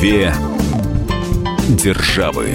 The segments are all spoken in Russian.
Две державы.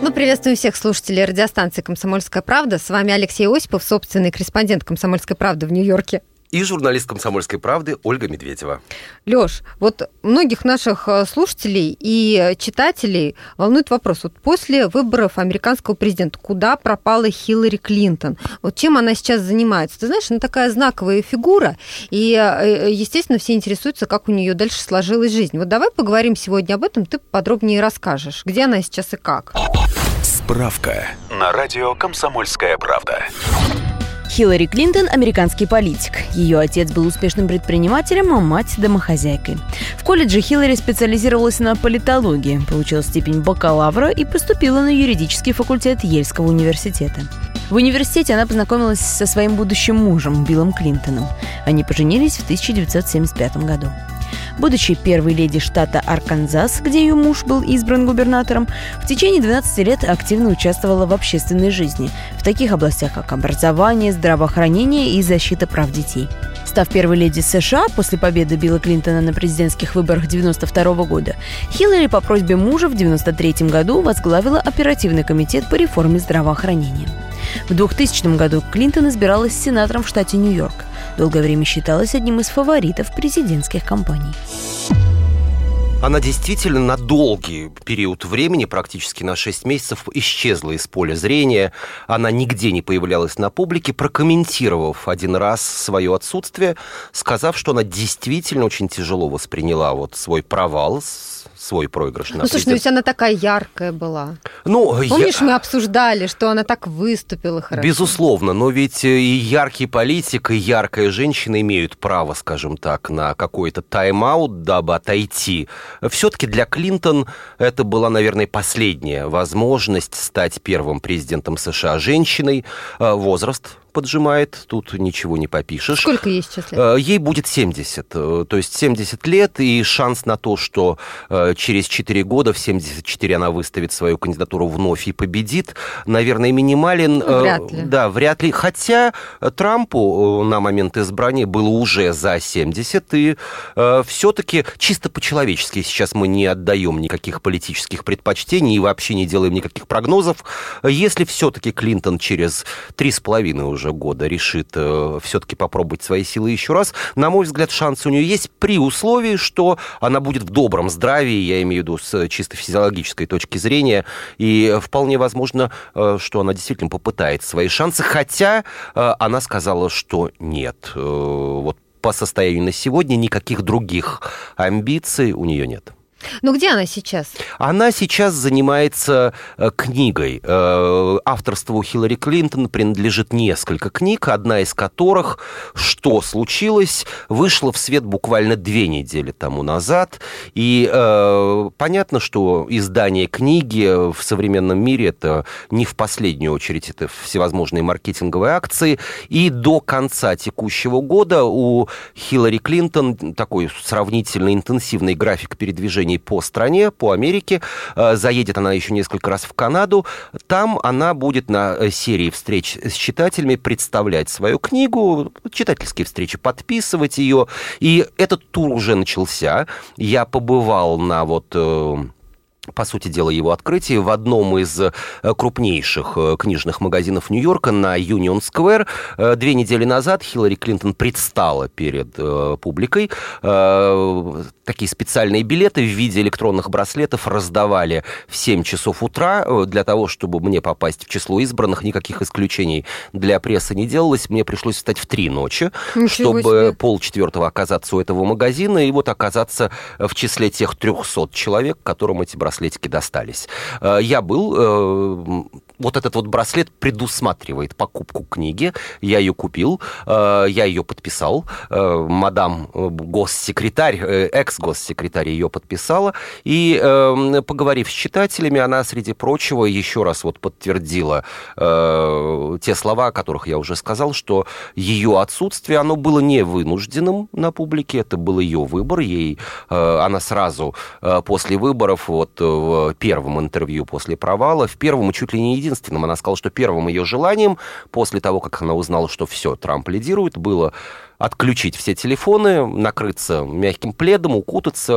Мы приветствуем всех слушателей радиостанции «Комсомольская правда». С вами Алексей Осипов, собственный корреспондент «Комсомольской правды» в Нью-Йорке и журналист «Комсомольской правды» Ольга Медведева. Лёш, вот многих наших э, слушателей и читателей волнует вопрос. Вот после выборов американского президента, куда пропала Хиллари Клинтон? Вот чем она сейчас занимается? Ты знаешь, она такая знаковая фигура, и, э, естественно, все интересуются, как у нее дальше сложилась жизнь. Вот давай поговорим сегодня об этом, ты подробнее расскажешь, где она сейчас и как. Справка на радио «Комсомольская правда». Хиллари Клинтон – американский политик. Ее отец был успешным предпринимателем, а мать – домохозяйкой. В колледже Хиллари специализировалась на политологии, получила степень бакалавра и поступила на юридический факультет Ельского университета. В университете она познакомилась со своим будущим мужем Биллом Клинтоном. Они поженились в 1975 году. Будучи первой леди штата Арканзас, где ее муж был избран губернатором, в течение 12 лет активно участвовала в общественной жизни в таких областях, как образование, здравоохранение и защита прав детей. Став первой леди США после победы Билла Клинтона на президентских выборах 1992 года, Хиллари по просьбе мужа в 1993 году возглавила оперативный комитет по реформе здравоохранения. В 2000 году Клинтон избиралась сенатором в штате Нью-Йорк. Долгое время считалась одним из фаворитов президентских кампаний. Она действительно на долгий период времени, практически на 6 месяцев, исчезла из поля зрения. Она нигде не появлялась на публике, прокомментировав один раз свое отсутствие, сказав, что она действительно очень тяжело восприняла вот свой провал свой проигрыш на Ну, слушай, ну ведь она такая яркая была. Ну, Помнишь, я... мы обсуждали, что она так выступила хорошо? Безусловно, но ведь и яркий политик, и яркая женщина имеют право, скажем так, на какой-то тайм-аут, дабы отойти. Все-таки для Клинтон это была, наверное, последняя возможность стать первым президентом США женщиной. Э, возраст поджимает, тут ничего не попишешь. Сколько ей сейчас лет? Э, ей будет 70, э, то есть 70 лет, и шанс на то, что э, через 4 года в 74 она выставит свою кандидатуру вновь и победит, наверное, минимален. Вряд ли. Да, вряд ли. Хотя Трампу на момент избрания было уже за 70, и все-таки чисто по-человечески сейчас мы не отдаем никаких политических предпочтений и вообще не делаем никаких прогнозов. Если все-таки Клинтон через 3,5 уже уже года решит э, все-таки попробовать свои силы еще раз, на мой взгляд, шансы у нее есть при условии, что она будет в добром здравии, я имею в виду с чисто физиологической точки зрения, и вполне возможно, э, что она действительно попытает свои шансы, хотя э, она сказала, что нет. Э, вот по состоянию на сегодня никаких других амбиций у нее нет. Ну где она сейчас? Она сейчас занимается э, книгой. Э, авторству Хиллари Клинтон принадлежит несколько книг, одна из которых «Что случилось?» вышла в свет буквально две недели тому назад. И э, понятно, что издание книги в современном мире это не в последнюю очередь это всевозможные маркетинговые акции. И до конца текущего года у Хиллари Клинтон такой сравнительно интенсивный график передвижения компаний по стране, по Америке. Э, заедет она еще несколько раз в Канаду. Там она будет на э, серии встреч с читателями представлять свою книгу, читательские встречи, подписывать ее. И этот тур уже начался. Я побывал на вот э, по сути дела, его открытие в одном из э, крупнейших э, книжных магазинов Нью-Йорка на Юнион Сквер. Э, две недели назад Хиллари Клинтон предстала перед публикой. Такие специальные билеты в виде электронных браслетов раздавали в 7 часов утра для того, чтобы мне попасть в число избранных. Никаких исключений для прессы не делалось. Мне пришлось встать в 3 ночи, Ничего чтобы себе. полчетвертого оказаться у этого магазина и вот оказаться в числе тех 300 человек, которым эти браслеты браслетики достались. Э, я был, э, вот этот вот браслет предусматривает покупку книги, я ее купил, э, я ее подписал, мадам госсекретарь, экс-госсекретарь ее подписала, и поговорив с читателями, она, среди прочего, еще раз вот подтвердила те слова, о которых я уже сказал, что ее отсутствие, оно было не вынужденным на публике, это был ее выбор, ей она сразу после выборов вот в первом интервью после провала, в первом чуть ли не единственном, она сказала, что первым ее желанием после того, как она узнала, что все, Трамп лидирует, было отключить все телефоны, накрыться мягким пледом, укутаться.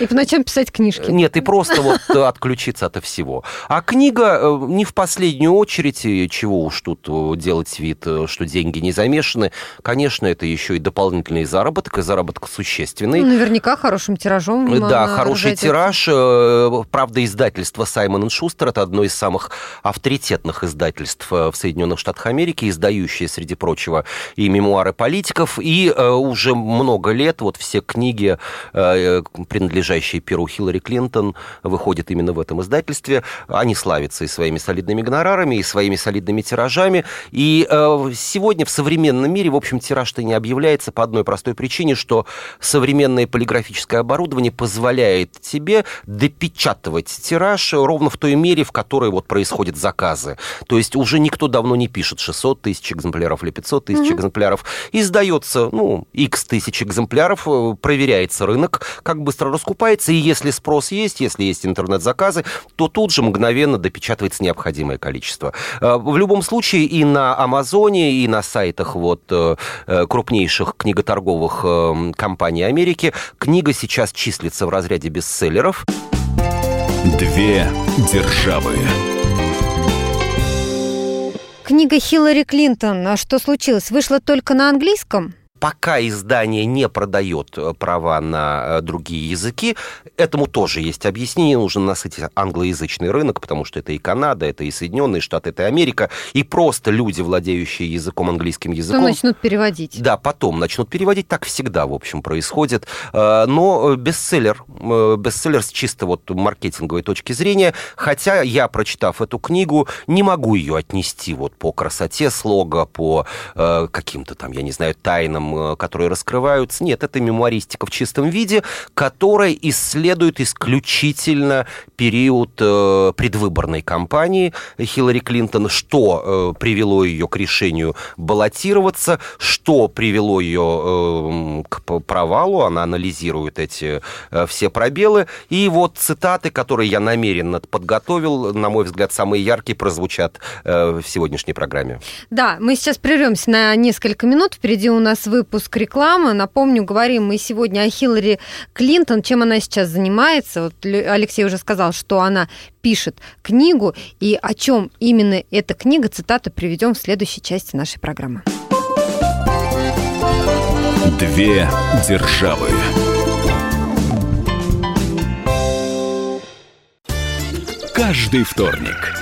И по ночам писать книжки. Нет, и просто вот отключиться от всего. А книга э, не в последнюю очередь, чего уж тут делать вид, что деньги не замешаны. Конечно, это еще и дополнительный заработок, и заработок существенный. Ну, наверняка хорошим тиражом. Да, хороший тираж. Э, правда, издательство Саймон Шустер это одно из самых авторитетных издательств э, в Соединенных Штатах Америки, издающее, среди прочего, и мемуары политиков. И э, уже много лет вот все книги, принадлежащие Перу Хиллари Клинтон, выходят именно в этом издательстве. Они славятся и своими солидными гонорарами, и своими солидными тиражами. И сегодня в современном мире, в общем, тираж-то не объявляется по одной простой причине, что современное полиграфическое оборудование позволяет тебе допечатывать тираж ровно в той мере, в которой вот происходят заказы. То есть уже никто давно не пишет 600 тысяч экземпляров или 500 тысяч mm-hmm. экземпляров. Издается, ну, x тысяч экземпляров, э, проверяется рынок, как быстро раскупается, и если спрос есть, если есть интернет-заказы, то тут же мгновенно допечатывается необходимое количество. Э, в любом случае и на Амазоне, и на сайтах вот э, крупнейших книготорговых компаний Америки книга сейчас числится в разряде бестселлеров. Две державы. Книга Хиллари Клинтон «А «Что случилось?» вышла только на английском? Пока издание не продает э, права на э, другие языки, этому тоже есть объяснение. Нужно насытить англоязычный рынок, потому что это и Канада, это и Соединенные Штаты, это и Америка. И просто люди, владеющие языком, английским языком... То начнут переводить. Да, потом начнут переводить. Так всегда, в общем, происходит. Э, но бестселлер, бестселлер с чисто вот маркетинговой точки зрения, хотя я, прочитав эту книгу, не могу ее отнести вот по красоте слога, по каким-то там, я не знаю, тайнам Э, которые раскрываются. Нет, это мемуаристика в чистом виде, которая исследует исключительно период э, предвыборной кампании Хиллари Клинтон, что э, привело ее к решению баллотироваться, что привело ее к провалу, она анализирует эти все пробелы. И вот цитаты, которые я намеренно подготовил, на мой взгляд, самые яркие прозвучат в сегодняшней программе. Да, мы сейчас прервемся на несколько минут. Впереди у нас вы выпуск рекламы. Напомню, говорим мы сегодня о Хиллари Клинтон, чем она сейчас занимается. Вот Алексей уже сказал, что она пишет книгу, и о чем именно эта книга, цитату приведем в следующей части нашей программы. Две державы. Каждый вторник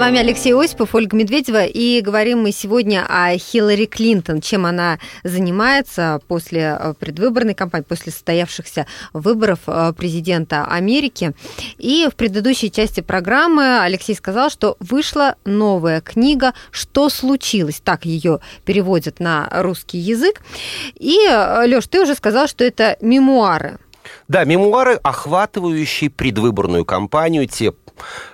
Вами Алексей Осипов, Ольга Медведева, и говорим мы сегодня о Хиллари Клинтон, чем она занимается после э, предвыборной кампании, после состоявшихся выборов э, президента Америки. И в предыдущей части программы Алексей сказал, что вышла новая книга «Что случилось?». Так ее переводят на русский язык. И, э, Лёш, ты уже сказал, что это мемуары. Да, мемуары, охватывающие предвыборную кампанию, те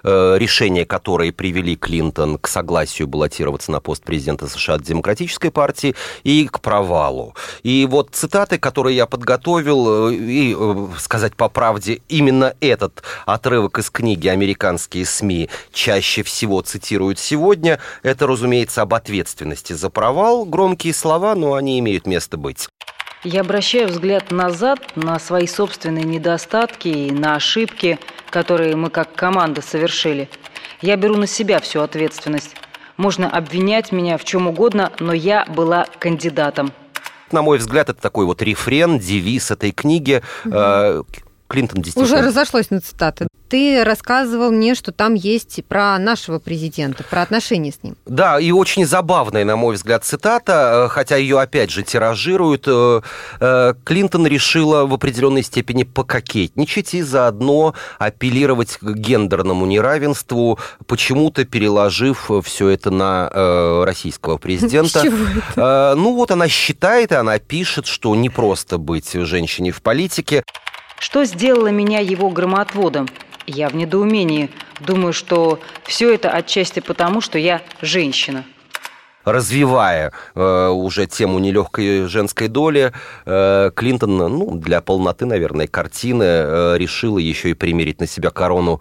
решения, которые привели Клинтон к согласию баллотироваться на пост президента США от Демократической партии и к провалу. И вот цитаты, которые я подготовил, э, и э, сказать по правде, именно этот отрывок из книги «Американские СМИ» чаще всего цитируют сегодня, это, разумеется, об ответственности за провал. Громкие слова, но они имеют место быть. Я обращаю взгляд назад на свои собственные недостатки и на ошибки, которые мы как команда совершили. Я беру на себя всю ответственность. Можно обвинять меня в чем угодно, но я была кандидатом. На мой взгляд, это такой вот рефрен, девиз этой книги. Угу Клинтон действительно... Уже разошлось на цитаты. Ты рассказывал мне, что там есть про нашего президента, про отношения с ним. Да, и очень забавная, на мой взгляд, цитата, э, хотя ее опять же тиражируют. Э, э, Клинтон решила в определенной степени пококетничать и заодно апеллировать к гендерному неравенству, почему-то переложив все это на российского президента. Ну вот она считает, и она пишет, что не просто быть женщиной в политике. Что сделало меня его громотводом? Я в недоумении. Думаю, что все это отчасти потому, что я женщина развивая э, уже тему нелегкой женской доли, э, Клинтон, ну, для полноты, наверное, картины э, решила еще и примерить на себя корону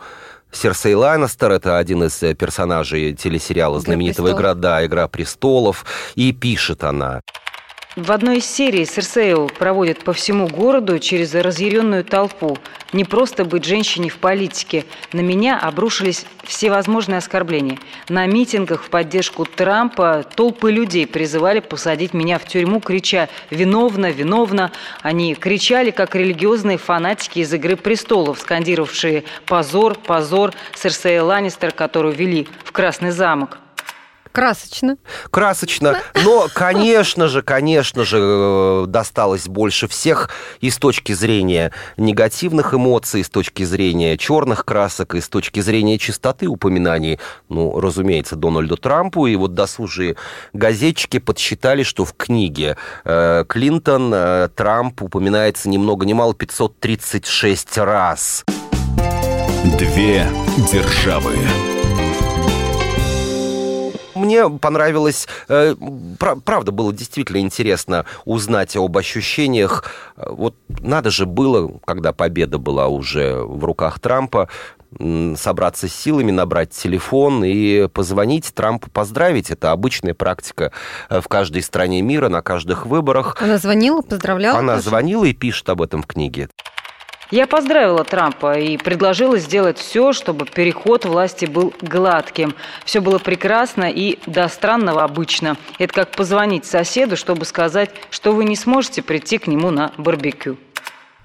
Серсей Лайнестер, это один из персонажей телесериала знаменитого «Игра, да, «Игра престолов», и пишет она. В одной из серий Серсею проводит по всему городу через разъяренную толпу. Не просто быть женщиной в политике. На меня обрушились всевозможные оскорбления. На митингах в поддержку Трампа толпы людей призывали посадить меня в тюрьму, крича «Виновна! Виновна!». Они кричали, как религиозные фанатики из «Игры престолов», скандировавшие «Позор! Позор!» Серсея Ланнистер, которую вели в Красный замок. Красочно. Красочно. Но, конечно же, конечно же, э, досталось больше всех и с точки зрения негативных эмоций, и с точки зрения черных красок, и с точки зрения чистоты упоминаний, ну, разумеется, Дональду Трампу. И вот досужие газетчики подсчитали, что в книге э, Клинтон э, Трамп упоминается ни много ни мало 536 раз. Две державы мне понравилось, э, правда, было действительно интересно узнать об ощущениях. Вот надо же было, когда победа была уже в руках Трампа, собраться с силами, набрать телефон и позвонить Трампу, поздравить. Это обычная практика э, в каждой стране мира, на каждых выборах. Она звонила, поздравляла? Она тоже? звонила и пишет об этом в книге. Я поздравила Трампа и предложила сделать все, чтобы переход власти был гладким. Все было прекрасно и до странного обычно. Это как позвонить соседу, чтобы сказать, что вы не сможете прийти к нему на барбекю.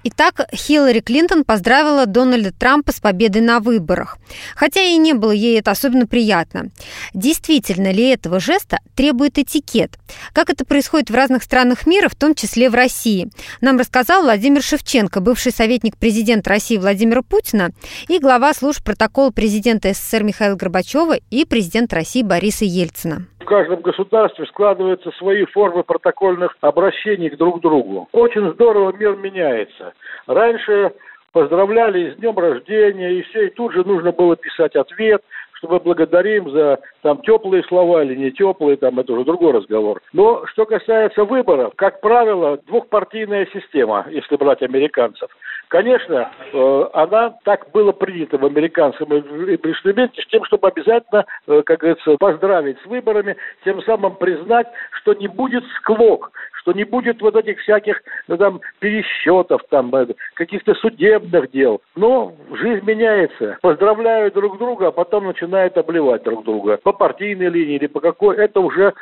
Итак, Хиллари Клинтон поздравила Дональда Трампа с победой на выборах. Хотя и не было ей это особенно приятно. Действительно ли этого жеста требует этикет? Как это происходит в разных странах мира, в том числе в России? Нам рассказал Владимир Шевченко, бывший советник президента России Владимира Путина и глава служб протокола президента СССР Михаила Горбачева и президента России Бориса Ельцина в каждом государстве складываются свои формы протокольных обращений к друг другу. Очень здорово мир меняется. Раньше поздравляли с днем рождения, и все, и тут же нужно было писать ответ, что мы благодарим за там теплые слова или не теплые, там это уже другой разговор. Но что касается выборов, как правило, двухпартийная система, если брать американцев. Конечно, э, она так было принято в американском эксперименте с тем, чтобы обязательно, э, как говорится, поздравить с выборами, тем самым признать, что не будет склок, что не будет вот этих всяких ну, там пересчетов, там э, каких-то судебных дел. Но жизнь меняется. Поздравляют друг друга, а потом начинают обливать друг друга по партийной линии или по какой. Это уже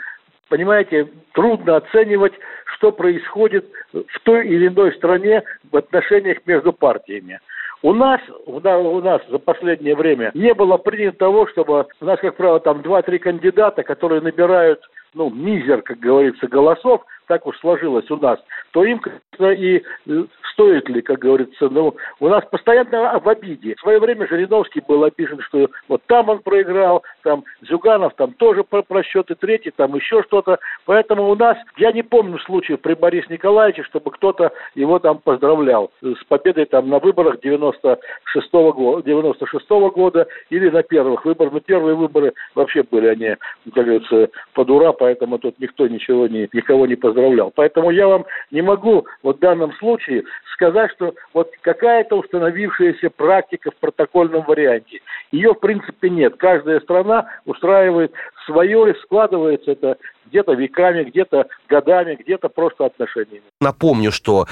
понимаете, трудно оценивать, что происходит в той или иной стране в отношениях между партиями. У нас, у нас за последнее время не было принято того, чтобы у нас, как правило, там два-три кандидата, которые набирают, ну, мизер, как говорится, голосов, так уж сложилось у нас, то им, конечно, и э, стоит ли, как говорится, ну, у нас постоянно в обиде. В свое время Жириновский был обижен, что вот там он проиграл, там Зюганов там тоже про просчеты третий, там еще что-то. Поэтому у нас, я не помню случаев при Борисе Николаевиче, чтобы кто-то его там поздравлял с победой там на выборах 96 -го года, 96 -го года или на первых выборах. Но первые выборы вообще были они, как говорится, под ура, поэтому тут никто ничего не, никого не поздравлял. Поэтому я вам не могу вот в данном случае сказать, что вот какая-то установившаяся практика в протокольном варианте. Ее, в принципе, нет. Каждая страна устраивает свое складывается это где-то веками, где-то годами, где-то просто отношениями. Напомню, что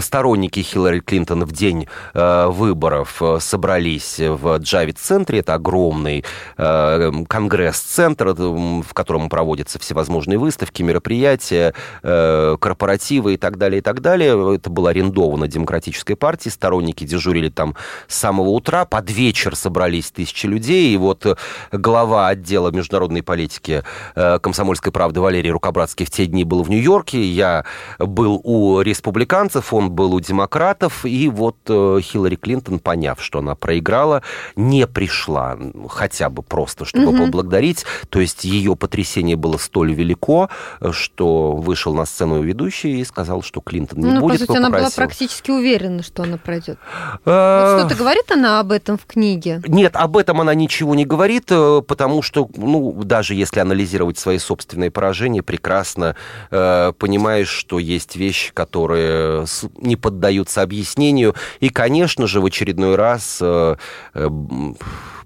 сторонники Хиллари Клинтон в день э, выборов э, собрались в Джавид-центре. Это огромный э, конгресс-центр, э, в котором проводятся всевозможные выставки, мероприятия, э, корпоративы и так далее, и так далее. Это было арендовано Демократической партией. Сторонники дежурили там с самого утра. Под вечер собрались тысячи людей. И вот глава отдела международной политики э, комсомольской правды Валерий Рукобратский в те дни был в Нью-Йорке, я был у республиканцев, он был у демократов, и вот э, Хиллари Клинтон, поняв, что она проиграла, не пришла хотя бы просто, чтобы угу. поблагодарить. То есть ее потрясение было столь велико, что вышел на сцену ведущий и сказал, что Клинтон не ну, будет. По сути, она была практически уверена, что она пройдет. Вот что-то говорит она об этом в книге? Нет, об этом она ничего не говорит, э, потому что, ну, даже если анализировать свои собственные поражения, прекрасно э, понимаешь, что есть вещи, которые не поддаются объяснению. И, конечно же, в очередной раз э, э,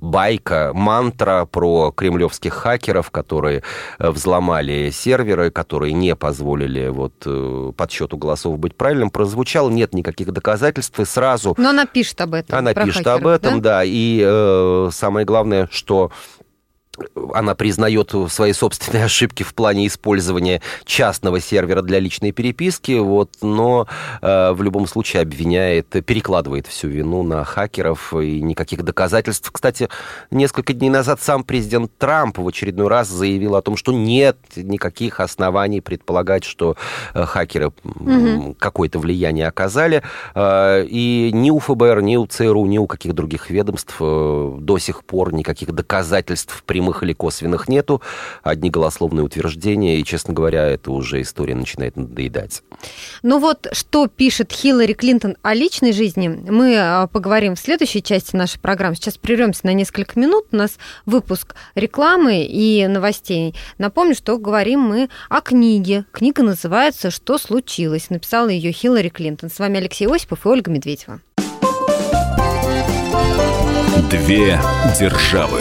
байка, мантра про кремлевских хакеров, которые э, взломали серверы, которые не позволили вот э, подсчету голосов быть правильным, прозвучал. Нет никаких доказательств, и сразу... Но она пишет об этом. Она пишет хакеров, об этом, да. да и э, самое главное, что она признает свои собственные ошибки в плане использования частного сервера для личной переписки, вот, но э, в любом случае обвиняет, перекладывает всю вину на хакеров и никаких доказательств. Кстати, несколько дней назад сам президент Трамп в очередной раз заявил о том, что нет никаких оснований предполагать, что э, хакеры угу. какое-то влияние оказали. Э, и ни у ФБР, ни у ЦРУ, ни у каких других ведомств э, до сих пор никаких доказательств прямых прямых или косвенных нету, одни голословные утверждения, и, честно говоря, это уже история начинает надоедать. Ну вот, что пишет Хиллари Клинтон о личной жизни, мы а, поговорим в следующей части нашей программы. Сейчас прервемся на несколько минут, у нас выпуск рекламы и новостей. Напомню, что говорим мы о книге. Книга называется «Что случилось?». Написала ее Хиллари Клинтон. С вами Алексей Осипов и Ольга Медведева. Две державы.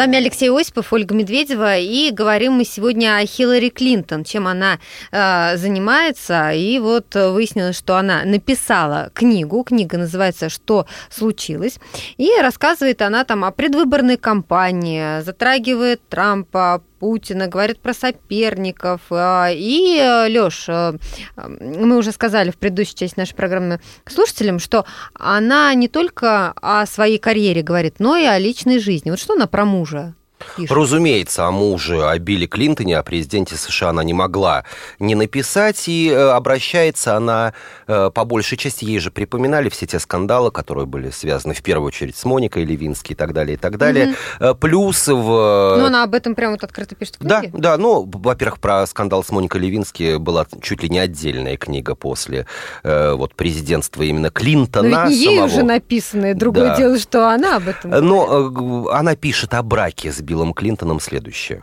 Вами Алексей Осипов, Ольга Медведева, и говорим мы сегодня о Хиллари Клинтон, чем она э, занимается. И вот выяснилось, что она написала книгу, книга называется «Что случилось?», и рассказывает она там о предвыборной кампании, затрагивает Трампа, Путина, говорит про соперников. А, и, э, Лёш, э, мы уже сказали в предыдущей части нашей программы слушателям, что она не только о своей карьере говорит, но и о личной жизни. Вот что она про мужа пишет. Разумеется, о муже, о Билли Клинтоне, о президенте США она не могла не написать, и э, обращается она э, по большей части, ей же припоминали все те скандалы, которые были связаны в первую очередь с Моникой Левински и так далее, и так далее. Угу. Плюс в... Ну, она об этом прямо вот открыто пишет в книге? Да, да, ну, во-первых, про скандал с Моникой Левински была чуть ли не отдельная книга после вот президентства именно Клинтона Но ведь не ей уже написанная, другое да. дело, что она об этом Но она пишет о браке с Биллом Клинтоном следующее.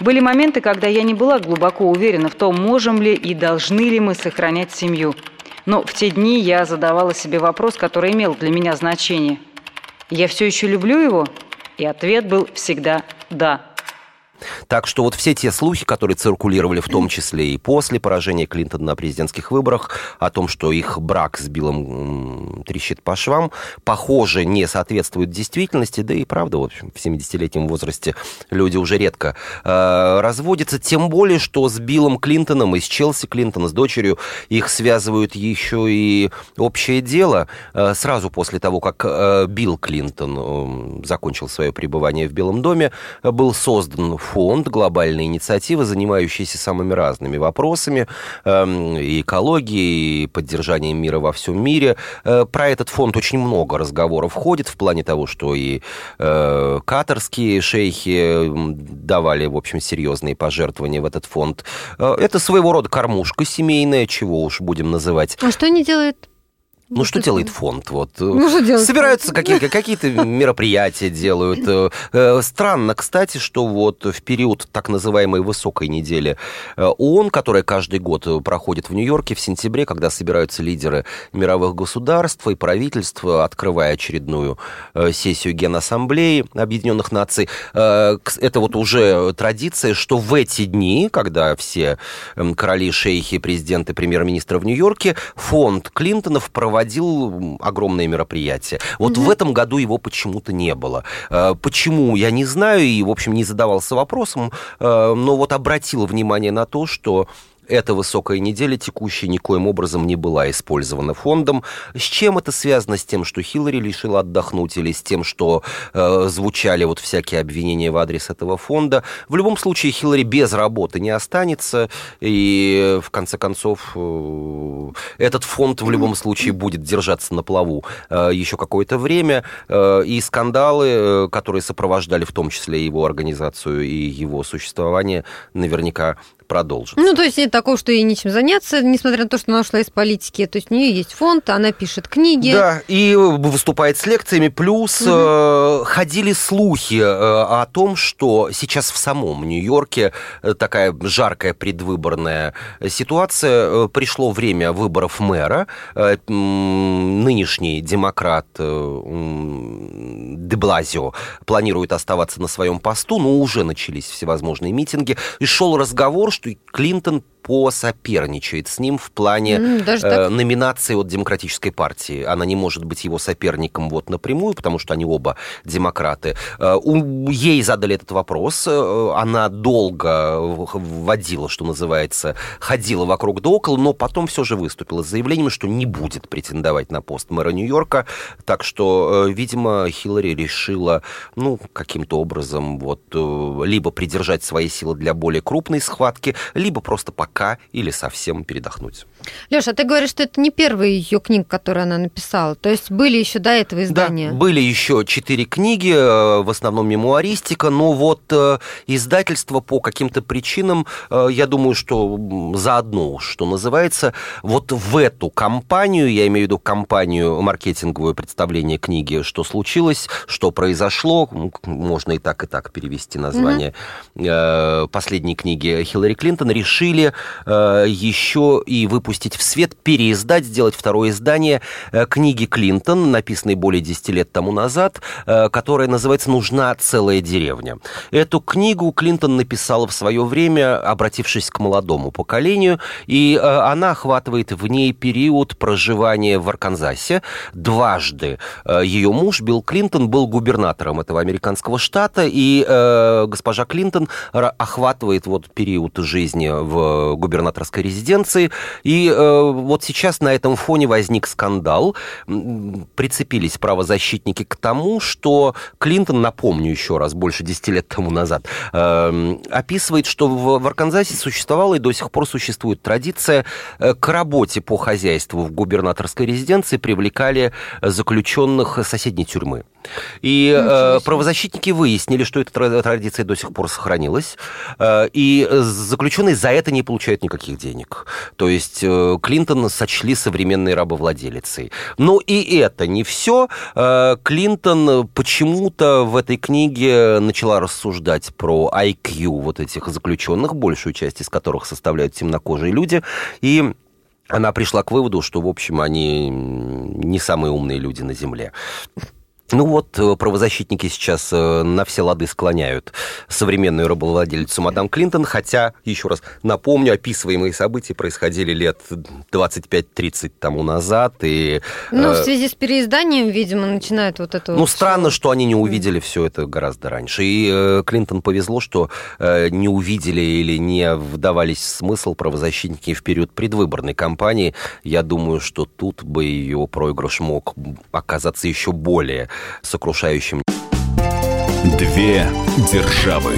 Были моменты, когда я не была глубоко уверена в том, можем ли и должны ли мы сохранять семью. Но в те дни я задавала себе вопрос, который имел для меня значение. Я все еще люблю его? И ответ был всегда «да». Так что вот все те слухи, которые циркулировали в том числе и после поражения Клинтона на президентских выборах, о том, что их брак с Биллом трещит по швам, похоже, не соответствуют действительности, да и правда, в общем, в 70-летнем возрасте люди уже редко э, разводятся, тем более, что с Биллом Клинтоном и с Челси Клинтона, с дочерью, их связывают еще и общее дело. Э, сразу после того, как э, Билл Клинтон э, закончил свое пребывание в Белом доме, был создан фонд, глобальная инициатива, занимающаяся самыми разными вопросами э, и экологии, и поддержанием мира во всем мире. Э, про этот фонд очень много разговоров ходит в плане того, что и э, катарские шейхи давали, в общем, серьезные пожертвования в этот фонд. Э, это своего рода кормушка семейная, чего уж будем называть. А что они делают? Ну, что делает фонд? Вот. Ну, что делает Собираются какие- какие-то мероприятия, делают. Э, э, странно, кстати, что вот в период так называемой высокой недели э, ООН, которая каждый год проходит в Нью-Йорке в сентябре, когда собираются лидеры мировых государств и правительств, открывая очередную сессию Генассамблеи Объединенных Наций, это вот уже традиция, что в эти дни, когда все короли, шейхи, президенты, премьер-министры в Нью-Йорке, фонд Клинтонов проводит проводил огромные мероприятия. Вот угу. в этом году его почему-то не было. Э, почему, я не знаю, и, в общем, не задавался вопросом, э, но вот обратил внимание на то, что эта высокая неделя текущая никоим образом не была использована фондом. С чем это связано? С тем, что Хиллари решила отдохнуть или с тем, что э, звучали вот всякие обвинения в адрес этого фонда? В любом случае, Хиллари без работы не останется, и в конце концов э, этот фонд в любом случае будет держаться на плаву э, еще какое-то время, э, и скандалы, э, которые сопровождали в том числе его организацию и его существование, наверняка продолжится. Ну, то есть нет такого, что ей нечем заняться, несмотря на то, что она ушла из политики. То есть у нее есть фонд, она пишет книги. Да, и выступает с лекциями. Плюс угу. э, ходили слухи э, о том, что сейчас в самом Нью-Йорке э, такая жаркая предвыборная ситуация. Пришло время выборов мэра. Нынешний демократ Деблазио планирует оставаться на своем посту, но уже начались всевозможные митинги. И шел разговор, что Клинтон посоперничает с ним в плане mm, э, номинации от Демократической партии. Она не может быть его соперником вот напрямую, потому что они оба демократы. Э, у, ей задали этот вопрос. Э, она долго вводила, что называется, ходила вокруг да около, но потом все же выступила с заявлением, что не будет претендовать на пост мэра Нью-Йорка. Так что, э, видимо, Хиллари решила, ну, каким-то образом вот э, либо придержать свои силы для более крупной схватки, либо просто пока пока или совсем передохнуть. Леша, ты говоришь, что это не первая ее книга, которую она написала. То есть были еще до этого издания? Да, были еще четыре книги, э, в основном мемуаристика, но вот э, издательство по каким-то причинам, э, я думаю, что заодно, что называется, вот в эту компанию, я имею в виду компанию маркетинговое представление книги, что случилось, что произошло, можно и так, и так перевести название угу. последней книги Хиллари Клинтон, решили еще и выпустить в свет, переиздать, сделать второе издание э, книги Клинтон, написанной более 10 лет тому назад, э, которая называется «Нужна целая деревня». Эту книгу Клинтон написала в свое время, обратившись к молодому поколению, и э, она охватывает в ней период проживания в Арканзасе. Дважды ее муж Билл Клинтон был губернатором этого американского штата, и госпожа Клинтон охватывает вот период жизни в губернаторской резиденции, и э, вот сейчас на этом фоне возник скандал. Прицепились правозащитники к тому, что Клинтон, напомню еще раз, больше 10 лет тому назад, э, описывает, что в, Арканзасе существовала и до сих пор существует традиция э, к работе по хозяйству в губернаторской резиденции привлекали заключенных соседней тюрьмы. И э, правозащитники выяснили, что эта традиция до сих пор сохранилась, э, и заключенные за это не получают никаких денег. То есть э, Клинтон сочли современной рабовладелицей. Но и это не все. Э, Клинтон почему-то в этой книге начала рассуждать про IQ вот этих заключенных, большую часть из которых составляют темнокожие люди, и она пришла к выводу, что, в общем, они не самые умные люди на Земле. Ну вот, э, правозащитники сейчас э, на все лады склоняют современную рабовладельцу мадам Клинтон, хотя, еще раз напомню, описываемые события происходили лет 25-30 тому назад. И, ну, в связи с переизданием, видимо, начинают вот это... Ну, вот странно, что они не увидели все это гораздо раньше. И Клинтон повезло, что не увидели или не вдавались в смысл правозащитники в период предвыборной кампании. Я думаю, что тут бы ее проигрыш мог оказаться еще более сокрушающим. Две державы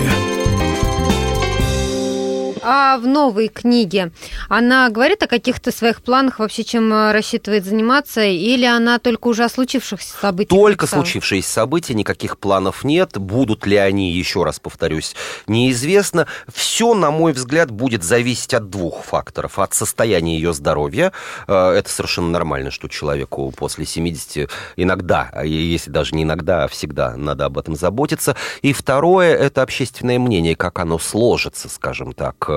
а в новой книге она говорит о каких-то своих планах вообще, чем э, рассчитывает заниматься, или она только уже о случившихся событиях? Только написала? случившиеся события, никаких планов нет. Будут ли они, еще раз повторюсь, неизвестно. Все, на мой взгляд, будет зависеть от двух факторов. От состояния ее здоровья. Э, это совершенно нормально, что человеку после 70 иногда, а если даже не иногда, а всегда надо об этом заботиться. И второе, это общественное мнение, как оно сложится, скажем так,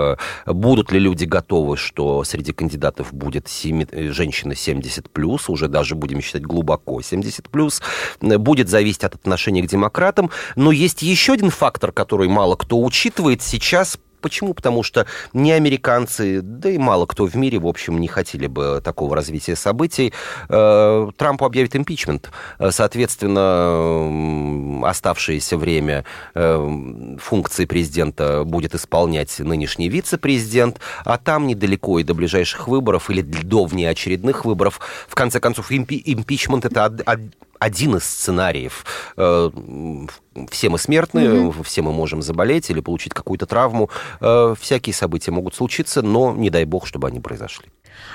будут ли люди готовы, что среди кандидатов будет 7, э, женщина 70 плюс, уже даже будем считать глубоко 70 плюс, будет зависеть от отношения к демократам. Но есть еще один фактор, который мало кто учитывает сейчас Почему? Потому что не американцы, да и мало кто в мире, в общем, не хотели бы такого развития событий. Э, Трампу объявит импичмент. Э, соответственно, оставшееся время э, функции президента будет исполнять нынешний вице-президент, а там недалеко и до ближайших выборов или до внеочередных выборов. В конце концов, импи импичмент это один из сценариев. Э, все мы смертные, mm-hmm. все мы можем заболеть или получить какую-то травму. Э, всякие события могут случиться, но не дай бог, чтобы они произошли.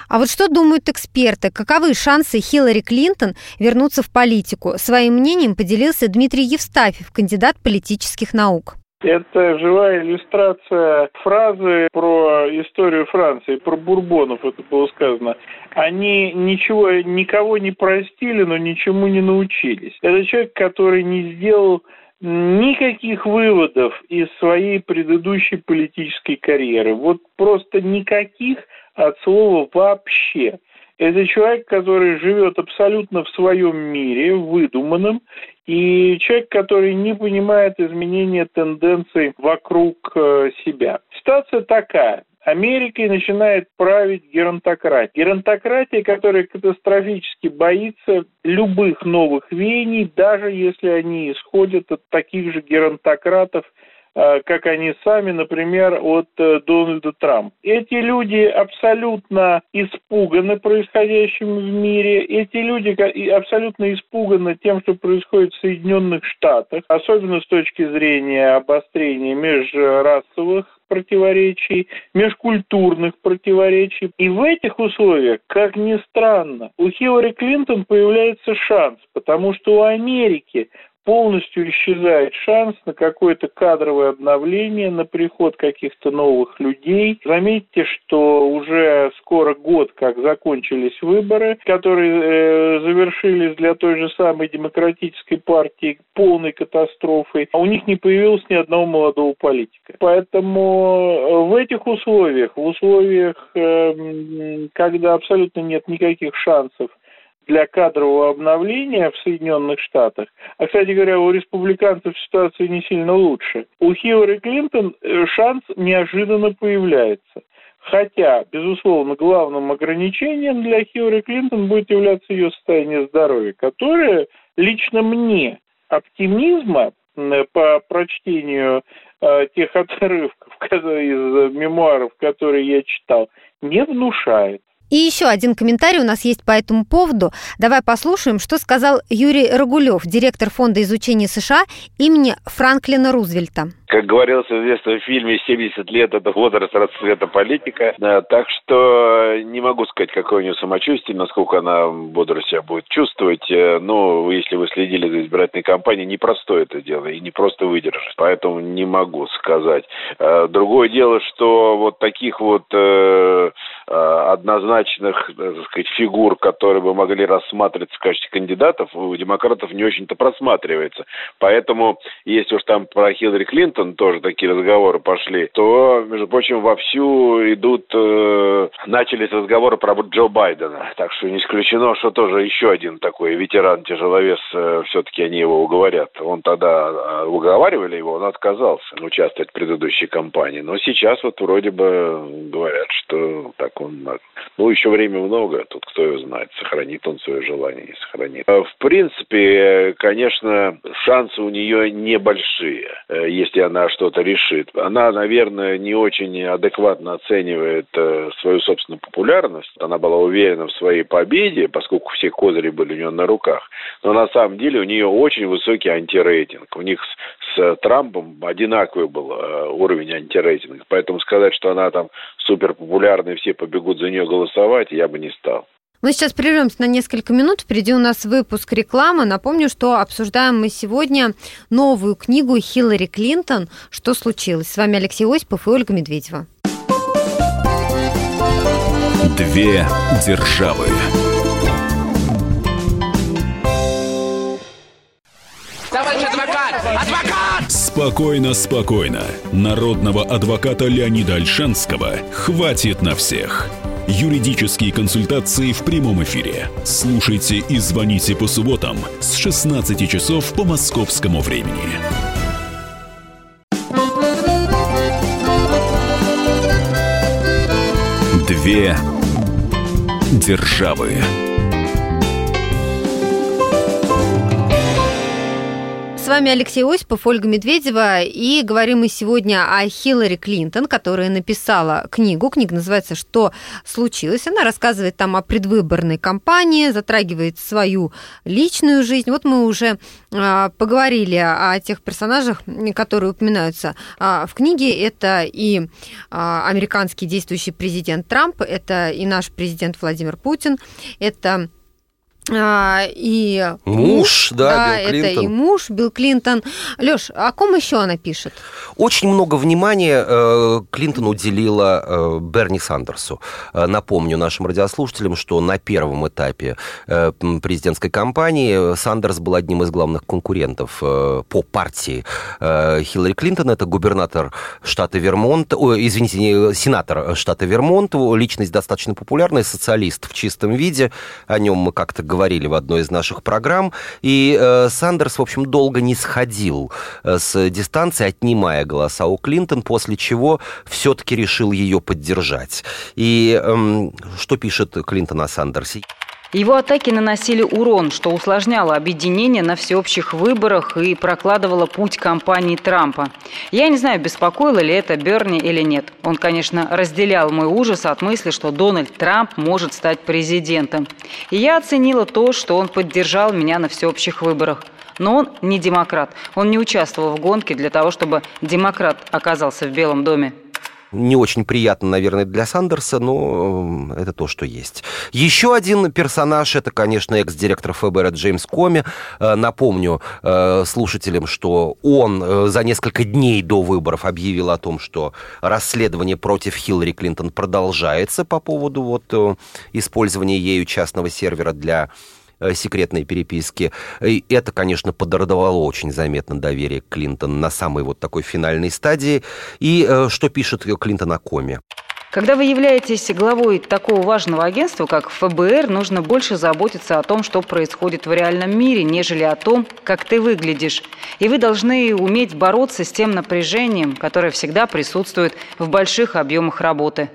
А вот что думают эксперты? Каковы шансы Хиллари Клинтон вернуться в политику? Своим мнением поделился Дмитрий Евстафьев, кандидат политических наук. Это живая иллюстрация фразы про историю Франции, про бурбонов, это было сказано. Они ничего, никого не простили, но ничему не научились. Это человек, который не сделал никаких выводов из своей предыдущей политической карьеры. Вот просто никаких от слова вообще. Это человек, который живет абсолютно в своем мире, выдуманном, и человек, который не понимает изменения тенденций вокруг э, себя. Ситуация такая. Америкой начинает править геронтократия. Геронтократия, которая катастрофически боится любых новых веяний, даже если они исходят от таких же геронтократов, как они сами, например, от э, Дональда Трампа. Эти люди абсолютно испуганы происходящим в мире, эти люди абсолютно испуганы тем, что происходит в Соединенных Штатах, особенно с точки зрения обострения межрасовых противоречий, межкультурных противоречий. И в этих условиях, как ни странно, у Хиллари Клинтон появляется шанс, потому что у Америки полностью исчезает шанс на какое-то кадровое обновление, на приход каких-то новых людей. Заметьте, что уже скоро год, как закончились выборы, которые э, завершились для той же самой демократической партии полной катастрофой, а у них не появилось ни одного молодого политика. Поэтому э, в этих условиях, в условиях, э, когда абсолютно нет никаких шансов для кадрового обновления в Соединенных Штатах. А, кстати говоря, у республиканцев ситуация не сильно лучше. У Хиллари Клинтон э, шанс неожиданно появляется. Хотя, безусловно, главным ограничением для Хиллари Клинтон будет являться ее состояние здоровья, которое лично мне оптимизма по прочтению э, тех отрывков из мемуаров, которые я читал, не внушает. И еще один комментарий у нас есть по этому поводу. Давай послушаем, что сказал Юрий Рогулев, директор Фонда изучения США имени Франклина Рузвельта. Как говорилось в известном фильме, 70 лет – это возраст расцвета политика. Так что не могу сказать, какое у нее самочувствие, насколько она бодро себя будет чувствовать. Э, но если вы следили за избирательной кампанией, непростое это дело и не просто выдержать. Поэтому не могу сказать. Э, другое дело, что вот таких вот э, однозначных, так сказать, фигур, которые бы могли рассматриваться в качестве кандидатов, у демократов не очень-то просматривается. Поэтому, если уж там про Хиллари Клинтон тоже такие разговоры пошли, то, между прочим, вовсю идут, э, начались разговоры про Джо Байдена. Так что не исключено, что тоже еще один такой ветеран-тяжеловес, э, все-таки они его уговорят. Он тогда э, уговаривали его, он отказался участвовать в предыдущей кампании. Но сейчас вот вроде бы говорят, что так он... Ну, еще время много, тут кто его знает, сохранит он свое желание, не сохранит. А, в принципе, конечно, шансы у нее небольшие, э, если она что-то решит. Она, наверное, не очень адекватно оценивает э, свою собственную популярность. Она была уверена в своей победе, поскольку все козыри были у нее на руках. Но на самом деле у нее очень высокий антирейтинг. У них с, с Трампом одинаковый был э, уровень антирейтинга. Поэтому сказать, что она там супер популярна и все побегут за нее голосовать, я бы не стал. Мы сейчас прервемся на несколько минут. Впереди у нас выпуск рекламы. Напомню, что обсуждаем мы сегодня новую книгу Хиллари Клинтон «Что случилось?». С вами Алексей Осипов и Ольга Медведева. Две державы. Товарищ адвокат! Адвокат! Спокойно, спокойно. Народного адвоката Леонида Альшанского хватит на всех. Юридические консультации в прямом эфире. Слушайте и звоните по субботам с 16 часов по московскому времени. Две державы. Вами Алексей Осипов, Ольга Медведева, и говорим мы сегодня о Хиллари Клинтон, которая написала книгу. Книга называется «Что случилось?». Она рассказывает там о предвыборной кампании, затрагивает свою личную жизнь. Вот мы уже а, поговорили о тех персонажах, которые упоминаются а, в книге. Это и а, американский действующий президент Трамп, это и наш президент Владимир Путин, это а, и муж, муж да, да Билл Клинтон. это и муж Билл Клинтон. Лёш, о ком еще она пишет? Очень много внимания э, Клинтон уделила э, Берни Сандерсу. Э, напомню нашим радиослушателям, что на первом этапе э, президентской кампании Сандерс был одним из главных конкурентов э, по партии э, Хиллари Клинтон. Это губернатор штата Вермонт, о, извините, не, сенатор штата Вермонт, личность достаточно популярная, социалист в чистом виде. О нем мы как-то говорили в одной из наших программ. И э, Сандерс, в общем, долго не сходил э, с дистанции, отнимая голоса у Клинтон, после чего все-таки решил ее поддержать. И э, что пишет Клинтон о Сандерсе? Его атаки наносили урон, что усложняло объединение на всеобщих выборах и прокладывало путь кампании Трампа. Я не знаю, беспокоило ли это Берни или нет. Он, конечно, разделял мой ужас от мысли, что Дональд Трамп может стать президентом. И я оценила то, что он поддержал меня на всеобщих выборах. Но он не демократ. Он не участвовал в гонке для того, чтобы демократ оказался в Белом доме. Не очень приятно, наверное, для Сандерса, но это то, что есть. Еще один персонаж, это, конечно, экс-директор ФБР Джеймс Коми. Э, напомню э, слушателям, что он э, за несколько дней до выборов объявил о том, что расследование против Хиллари Клинтон продолжается по поводу вот использования ею частного сервера для Э, секретные переписки. И это, конечно, подорвало очень заметно доверие Клинтон на самой вот такой финальной стадии. И э, что пишет Клинтон о коме? Когда вы являетесь главой такого важного агентства, как ФБР, нужно больше заботиться о том, что происходит в реальном мире, нежели о том, как ты выглядишь. И вы должны уметь бороться с тем напряжением, которое всегда присутствует в больших объемах работы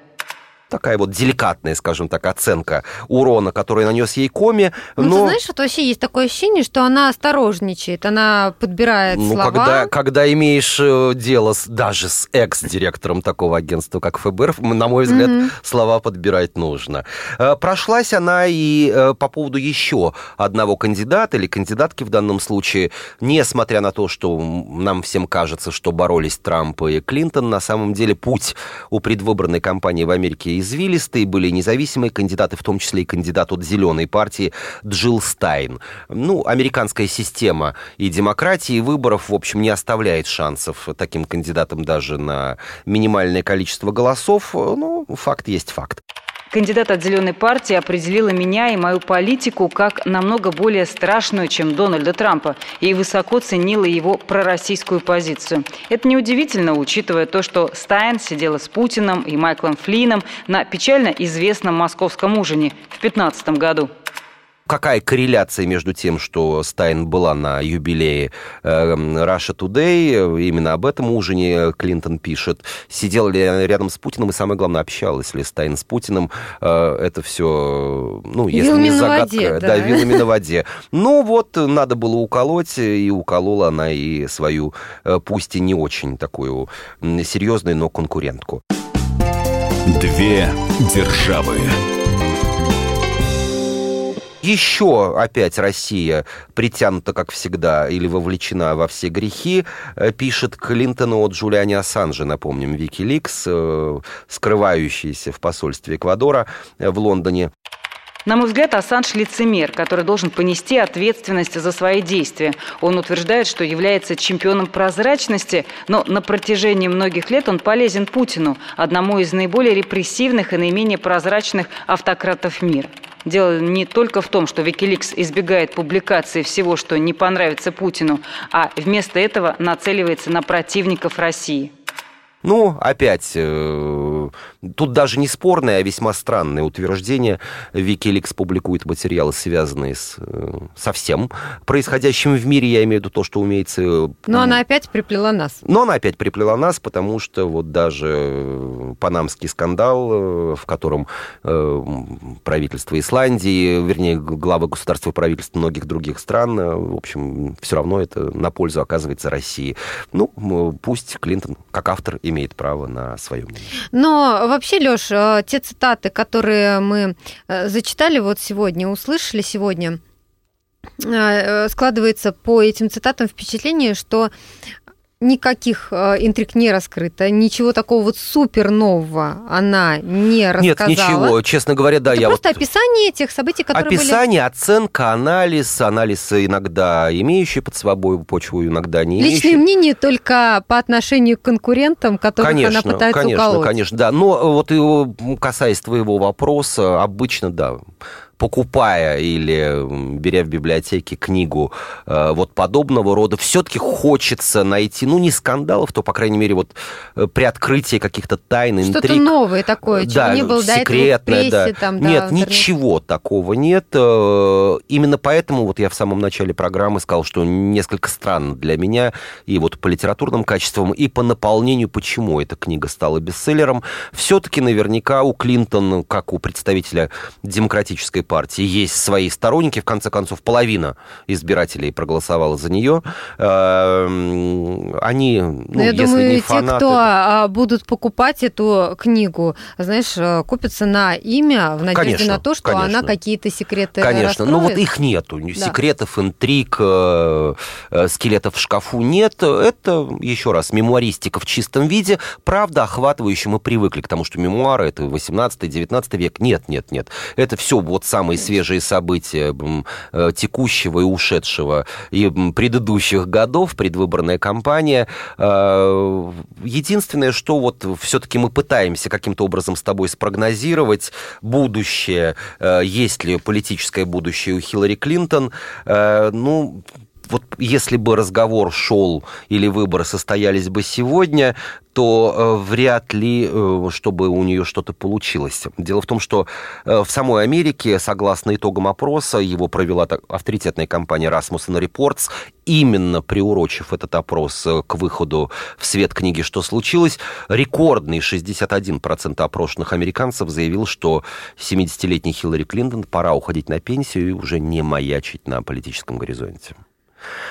такая вот деликатная, скажем так, оценка урона, который нанес ей Коми. Ну, но... ты знаешь, вот вообще есть такое ощущение, что она осторожничает, она подбирает ну, слова. Когда, когда имеешь э, дело с, даже с экс-директором такого агентства, как ФБР, на мой взгляд, mm-hmm. слова подбирать нужно. Э, прошлась она и э, по поводу еще одного кандидата или кандидатки в данном случае, несмотря на то, что нам всем кажется, что боролись Трамп и Клинтон, на самом деле путь у предвыборной кампании в Америке извилистые, были независимые кандидаты, в том числе и кандидат от зеленой партии Джилл Стайн. Ну, американская система и демократии, и выборов, в общем, не оставляет шансов таким кандидатам даже на минимальное количество голосов. Ну, факт есть факт. Кандидат от «Зеленой партии» определила меня и мою политику как намного более страшную, чем Дональда Трампа, и высоко ценила его пророссийскую позицию. Это неудивительно, учитывая то, что Стайн сидела с Путиным и Майклом Флином на печально известном московском ужине в 2015 году. Какая корреляция между тем, что Стайн была на юбилее э, Russia Today, именно об этом ужине Клинтон пишет, сидела ли рядом с Путиным и, самое главное, общалась ли Стайн с Путиным, э, это все, ну, если вилами не загадка, воде, да. да, вилами на воде. Ну, вот, надо было уколоть, и уколола она и свою, э, пусть и не очень такую серьезную, но конкурентку. Две державы. Еще опять Россия притянута, как всегда, или вовлечена во все грехи, э, пишет Клинтону от Джулиани Ассанжа, напомним, Викиликс, э, скрывающийся в посольстве Эквадора э, в Лондоне. На мой взгляд, Ассанж – лицемер, который должен понести ответственность за свои действия. Он утверждает, что является чемпионом прозрачности, но на протяжении многих лет он полезен Путину, одному из наиболее репрессивных и наименее прозрачных автократов мира. Дело не только в том, что Wikileaks избегает публикации всего, что не понравится Путину, а вместо этого нацеливается на противников России. Ну, опять, э, тут даже не спорное, а весьма странное утверждение. Wikileaks публикует материалы, связанные с, э, со всем происходящим в мире, я имею в виду то, что умеется... э, Но она опять приплела нас. Но она опять приплела нас, потому что вот даже э, панамский скандал, э, в котором э, правительство Исландии, вернее, главы государства и правительств многих других стран, в общем, все равно это на пользу оказывается России. Ну, пусть Клинтон, как автор, имеет право на свое мнение. Но вообще, Лёш, э, те цитаты, которые мы э, зачитали вот сегодня, услышали сегодня, э, складывается по этим цитатам впечатление, что никаких э, интриг не раскрыто, ничего такого вот супер нового она не рассказала. Нет, ничего, честно говоря, да, Это я просто вот... описание тех событий, которые Описание, оценка, анализ, анализ иногда имеющий под собой почву, иногда не были. имеющий. Личные мнения только по отношению к конкурентам, которых Конечно, она пытается конечно, уколоть. конечно, да. Но вот и касаясь твоего вопроса, обычно, да, покупая или беря в библиотеке книгу э, вот подобного рода, все-таки хочется найти, ну, не скандалов, то, по крайней мере, вот э, при открытии каких-то тайн, Что-то интриг. новое такое, чего да, не было до этого в секретное, прессе. да. Там, да, нет, в интернете. ничего такого нет. Э, Именно поэтому вот я в самом начале программы сказал, что несколько странно для меня и вот по литературным качествам, и по наполнению, почему эта книга стала бестселлером. Все-таки наверняка у Клинтон, как у представителя демократической партии, есть свои сторонники. В конце концов, половина избирателей проголосовала за нее. Э, Они, ну, Но я если думаю, не те, фанаты... кто а, будут покупать эту книгу, знаешь, э, купятся на имя в надежде Конечно, на то, что конечно. она какие-то секреты Конечно, но вот раскроет. их нету. Да. Секретов, интриг, э, э, скелетов в шкафу нет. Это, еще раз, мемуаристика в чистом виде. Правда, охватывающая, мы привыкли к тому, что мемуары это 18-19 век. Нет, нет, нет. Это все вот самые свежие события э, текущего и ушедшего и предыдущих годов, предвыборная кампания. Э, Единственное, что вот все-таки мы пытаемся каким-то образом с тобой спрогнозировать будущее, э, есть ли политическое будущее у Хиллари Клинтон, ну, вот если бы разговор шел или выборы состоялись бы сегодня, то э, вряд ли, э, чтобы у нее что-то получилось. Дело в том, что э, в самой Америке, согласно итогам опроса, его провела так- авторитетная компания Rasmussen Reports, именно приурочив этот опрос э, к выходу в свет книги «Что случилось?», рекордный 61% опрошенных американцев заявил, что 70-летний Хиллари Клинтон пора уходить на пенсию и уже не маячить на политическом горизонте.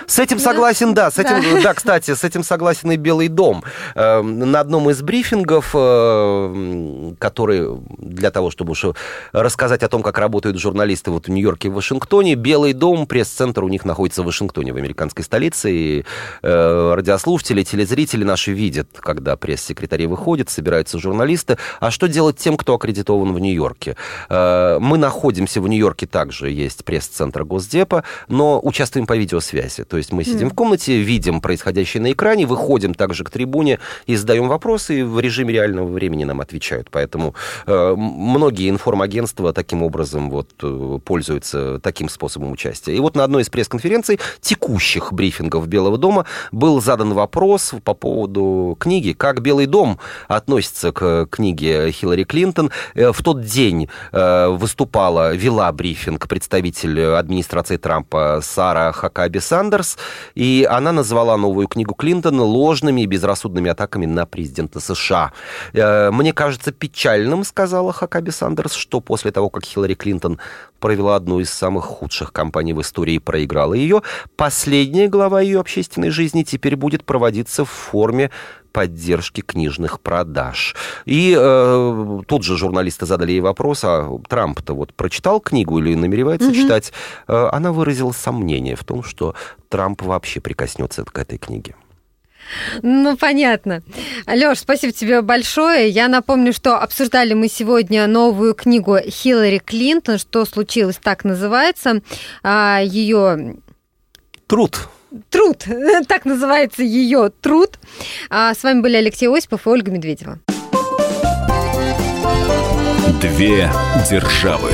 С этим согласен, да, с этим, Да. да, кстати, с этим согласен и Белый дом. Э, На одном из брифингов, э, который для того, чтобы уж рассказать о том, как работают журналисты вот в Нью-Йорке и в Вашингтоне, Белый дом, пресс-центр у них находится в Вашингтоне, в американской столице, и э, радиослушатели, телезрители наши видят, когда пресс-секретари выходят, собираются журналисты. А что делать тем, кто аккредитован в Нью-Йорке? Э, Мы находимся в Нью-Йорке также, есть пресс-центр Госдепа, но участвуем по видеосвязи. Связи. То есть мы сидим в комнате, видим происходящее на экране, выходим также к трибуне и задаем вопросы, и в режиме реального времени нам отвечают. Поэтому э, многие информагентства таким образом вот э, пользуются таким способом участия. И вот на одной из пресс-конференций текущих брифингов Белого дома был задан вопрос по поводу книги, как Белый дом относится к книге Хиллари Клинтон. Э, в тот день э, выступала, вела брифинг представитель администрации Трампа Сара Хакаби Сандерс, и она назвала новую книгу Клинтон ложными и безрассудными атаками на президента США. Э, мне кажется печальным, сказала Хакаби Сандерс, что после того, как Хиллари Клинтон провела одну из самых худших кампаний в истории и проиграла ее, последняя глава ее общественной жизни теперь будет проводиться в форме поддержки книжных продаж. И э, тут же журналисты задали ей вопрос, а Трамп-то вот прочитал книгу или намеревается угу. читать? Э, она выразила сомнение в том, что Трамп вообще прикоснется к этой книге. Ну, понятно. Лёш, спасибо тебе большое. Я напомню, что обсуждали мы сегодня новую книгу Хиллари Клинтон «Что случилось?» так называется. А, Ее... Труд труд. Так называется ее труд. А с вами были Алексей Осипов и Ольга Медведева. Две державы.